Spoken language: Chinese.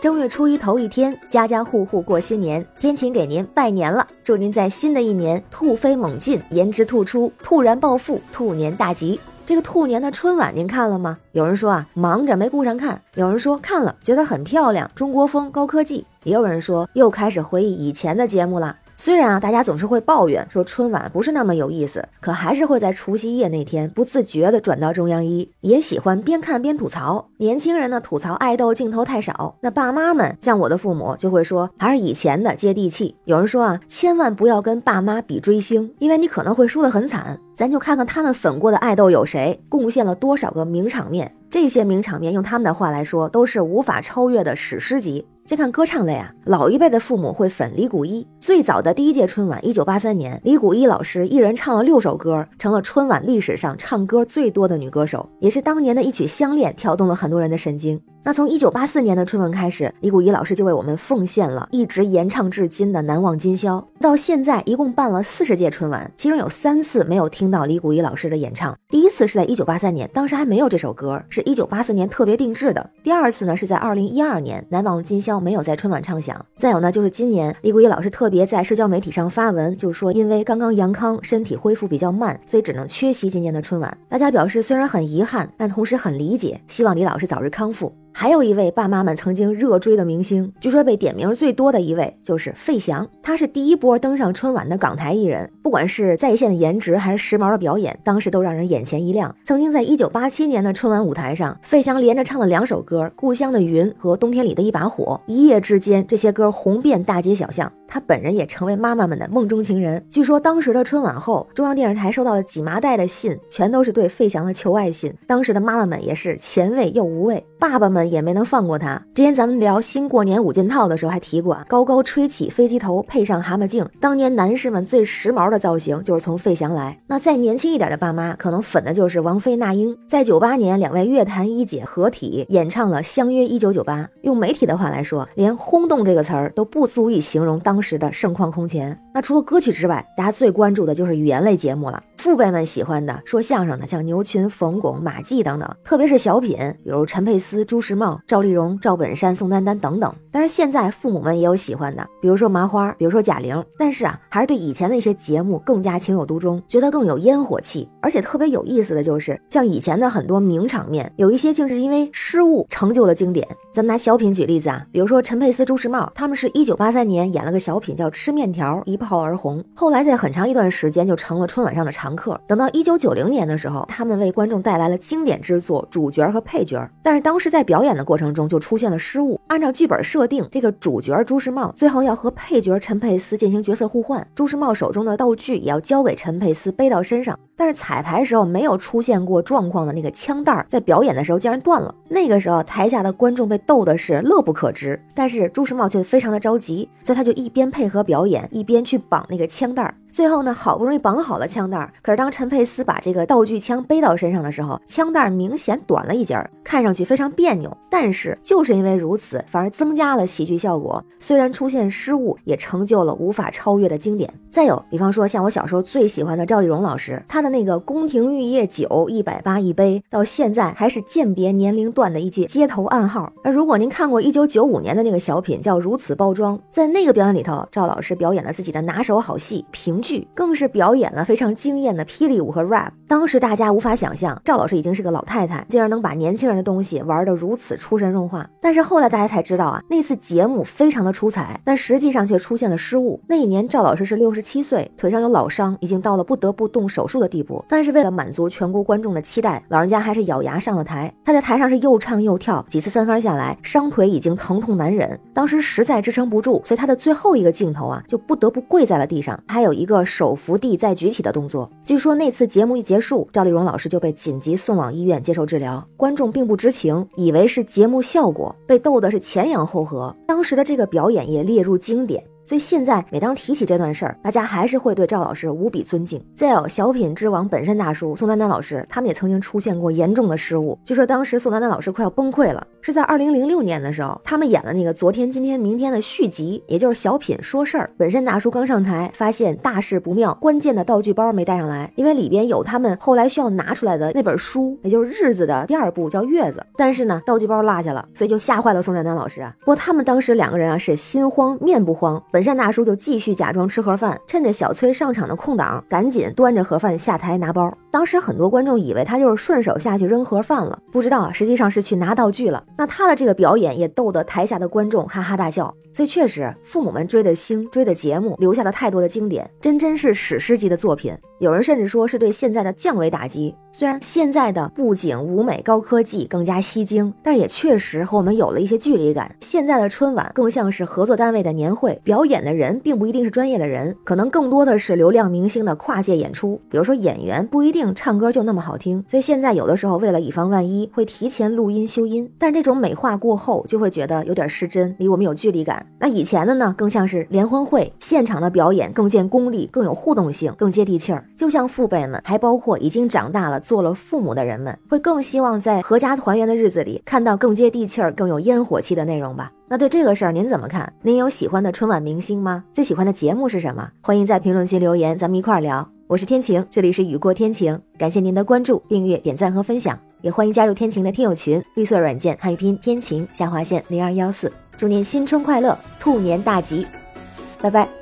正月初一头一天，家家户户过新年，天晴给您拜年了，祝您在新的一年突飞猛进，颜值突出，突然暴富，兔年大吉。这个兔年的春晚您看了吗？有人说啊，忙着没顾上看；有人说看了，觉得很漂亮，中国风，高科技；也有人说又开始回忆以前的节目了。虽然啊，大家总是会抱怨说春晚不是那么有意思，可还是会在除夕夜那天不自觉地转到中央一，也喜欢边看边吐槽。年轻人呢吐槽爱豆镜头太少，那爸妈们像我的父母就会说还是以前的接地气。有人说啊，千万不要跟爸妈比追星，因为你可能会输得很惨。咱就看看他们粉过的爱豆有谁，贡献了多少个名场面。这些名场面用他们的话来说，都是无法超越的史诗级。先看歌唱类啊，老一辈的父母会粉李谷一。最早的第一届春晚，一九八三年，李谷一老师一人唱了六首歌，成了春晚历史上唱歌最多的女歌手，也是当年的一曲《相恋》挑动了很多人的神经。那从一九八四年的春晚开始，李谷一老师就为我们奉献了一直演唱至今的《难忘今宵》。到现在一共办了四十届春晚，其中有三次没有听到李谷一老师的演唱。第一次是在一九八三年，当时还没有这首歌，是一九八四年特别定制的。第二次呢是在二零一二年，《难忘今宵》没有在春晚唱响。再有呢就是今年，李谷一老师特别在社交媒体上发文，就说因为刚刚阳康，身体恢复比较慢，所以只能缺席今年的春晚。大家表示虽然很遗憾，但同时很理解，希望李老师早日康复。还有一位爸妈们曾经热追的明星，据说被点名最多的一位就是费翔。他是第一波登上春晚的港台艺人，不管是在线的颜值还是时髦的表演，当时都让人眼前一亮。曾经在一九八七年的春晚舞台上，费翔连着唱了两首歌《故乡的云》和《冬天里的一把火》，一夜之间这些歌红遍大街小巷。他本人也成为妈妈们的梦中情人。据说当时的春晚后，中央电视台收到了几麻袋的信，全都是对费翔的求爱信。当时的妈妈们也是前卫又无畏，爸爸们也没能放过他。之前咱们聊新过年五件套的时候还提过啊，高高吹起飞机头，配上蛤蟆镜，当年男士们最时髦的造型就是从费翔来。那再年轻一点的爸妈，可能粉的就是王菲、那英。在九八年，两位乐坛一姐合体演唱了《相约一九九八》，用媒体的话来说，连轰动这个词儿都不足以形容当。时的盛况空前。那除了歌曲之外，大家最关注的就是语言类节目了。父辈们喜欢的说相声的，像牛群、冯巩、马季等等，特别是小品，比如陈佩斯、朱时茂、赵丽蓉、赵本山、宋丹丹等等。但是现在父母们也有喜欢的，比如说麻花，比如说贾玲。但是啊，还是对以前的一些节目更加情有独钟，觉得更有烟火气。而且特别有意思的就是，像以前的很多名场面，有一些竟是因为失误成就了经典。咱们拿小品举例子啊，比如说陈佩斯、朱时茂，他们是一九八三年演了个小品叫《吃面条》，一炮而红，后来在很长一段时间就成了春晚上的常。常客。等到一九九零年的时候，他们为观众带来了经典之作，主角和配角。但是当时在表演的过程中就出现了失误。按照剧本设定，这个主角朱时茂最后要和配角陈佩斯进行角色互换，朱时茂手中的道具也要交给陈佩斯背到身上。但是彩排时候没有出现过状况的那个枪带，在表演的时候竟然断了。那个时候台下的观众被逗的是乐不可支，但是朱时茂却非常的着急，所以他就一边配合表演，一边去绑那个枪带。最后呢，好不容易绑好了枪带，可是当陈佩斯把这个道具枪背到身上的时候，枪带明显短了一截，看上去非常别扭。但是就是因为如此，反而增加了喜剧效果。虽然出现失误，也成就了无法超越的经典。再有，比方说像我小时候最喜欢的赵丽蓉老师，她的那个宫廷玉液酒一百八一杯，到现在还是鉴别年龄段的一句街头暗号。而如果您看过一九九五年的那个小品叫《如此包装》，在那个表演里头，赵老师表演了自己的拿手好戏评。剧更是表演了非常惊艳的霹雳舞和 rap。当时大家无法想象，赵老师已经是个老太太，竟然能把年轻人的东西玩得如此出神入化。但是后来大家才知道啊，那次节目非常的出彩，但实际上却出现了失误。那一年赵老师是六十七岁，腿上有老伤，已经到了不得不动手术的地步。但是为了满足全国观众的期待，老人家还是咬牙上了台。他在台上是又唱又跳，几次三番下来，伤腿已经疼痛难忍，当时实在支撑不住，所以他的最后一个镜头啊，就不得不跪在了地上。还有一个。个手扶地再举起的动作。据说那次节目一结束，赵丽蓉老师就被紧急送往医院接受治疗。观众并不知情，以为是节目效果，被逗的是前仰后合。当时的这个表演也列入经典。所以现在每当提起这段事儿，大家还是会对赵老师无比尊敬。再有小品之王本山大叔、宋丹丹老师，他们也曾经出现过严重的失误，据说当时宋丹丹老师快要崩溃了。是在二零零六年的时候，他们演了那个《昨天、今天、明天》的续集，也就是小品说事儿。本山大叔刚上台，发现大事不妙，关键的道具包没带上来，因为里边有他们后来需要拿出来的那本书，也就是《日子》的第二部叫《月子》，但是呢，道具包落下了，所以就吓坏了宋丹丹老师啊。不过他们当时两个人啊是心慌面不慌，本善大叔就继续假装吃盒饭，趁着小崔上场的空档，赶紧端着盒饭下台拿包。当时很多观众以为他就是顺手下去扔盒饭了，不知道啊，实际上是去拿道具了。那他的这个表演也逗得台下的观众哈哈大笑，所以确实父母们追的星、追的节目留下了太多的经典，真真是史诗级的作品。有人甚至说是对现在的降维打击。虽然现在的布景、舞美、高科技更加吸睛，但也确实和我们有了一些距离感。现在的春晚更像是合作单位的年会，表演的人并不一定是专业的人，可能更多的是流量明星的跨界演出。比如说演员不一定唱歌就那么好听，所以现在有的时候为了以防万一，会提前录音修音。但这种美化过后，就会觉得有点失真，离我们有距离感。那以前的呢，更像是联欢会现场的表演，更见功力，更有互动性，更接地气儿。就像父辈们，还包括已经长大了。做了父母的人们会更希望在阖家团圆的日子里看到更接地气儿、更有烟火气的内容吧？那对这个事儿您怎么看？您有喜欢的春晚明星吗？最喜欢的节目是什么？欢迎在评论区留言，咱们一块儿聊。我是天晴，这里是雨过天晴，感谢您的关注、订阅、点赞和分享，也欢迎加入天晴的听友群，绿色软件汉语拼音天晴下划线零二幺四，祝您新春快乐，兔年大吉，拜拜。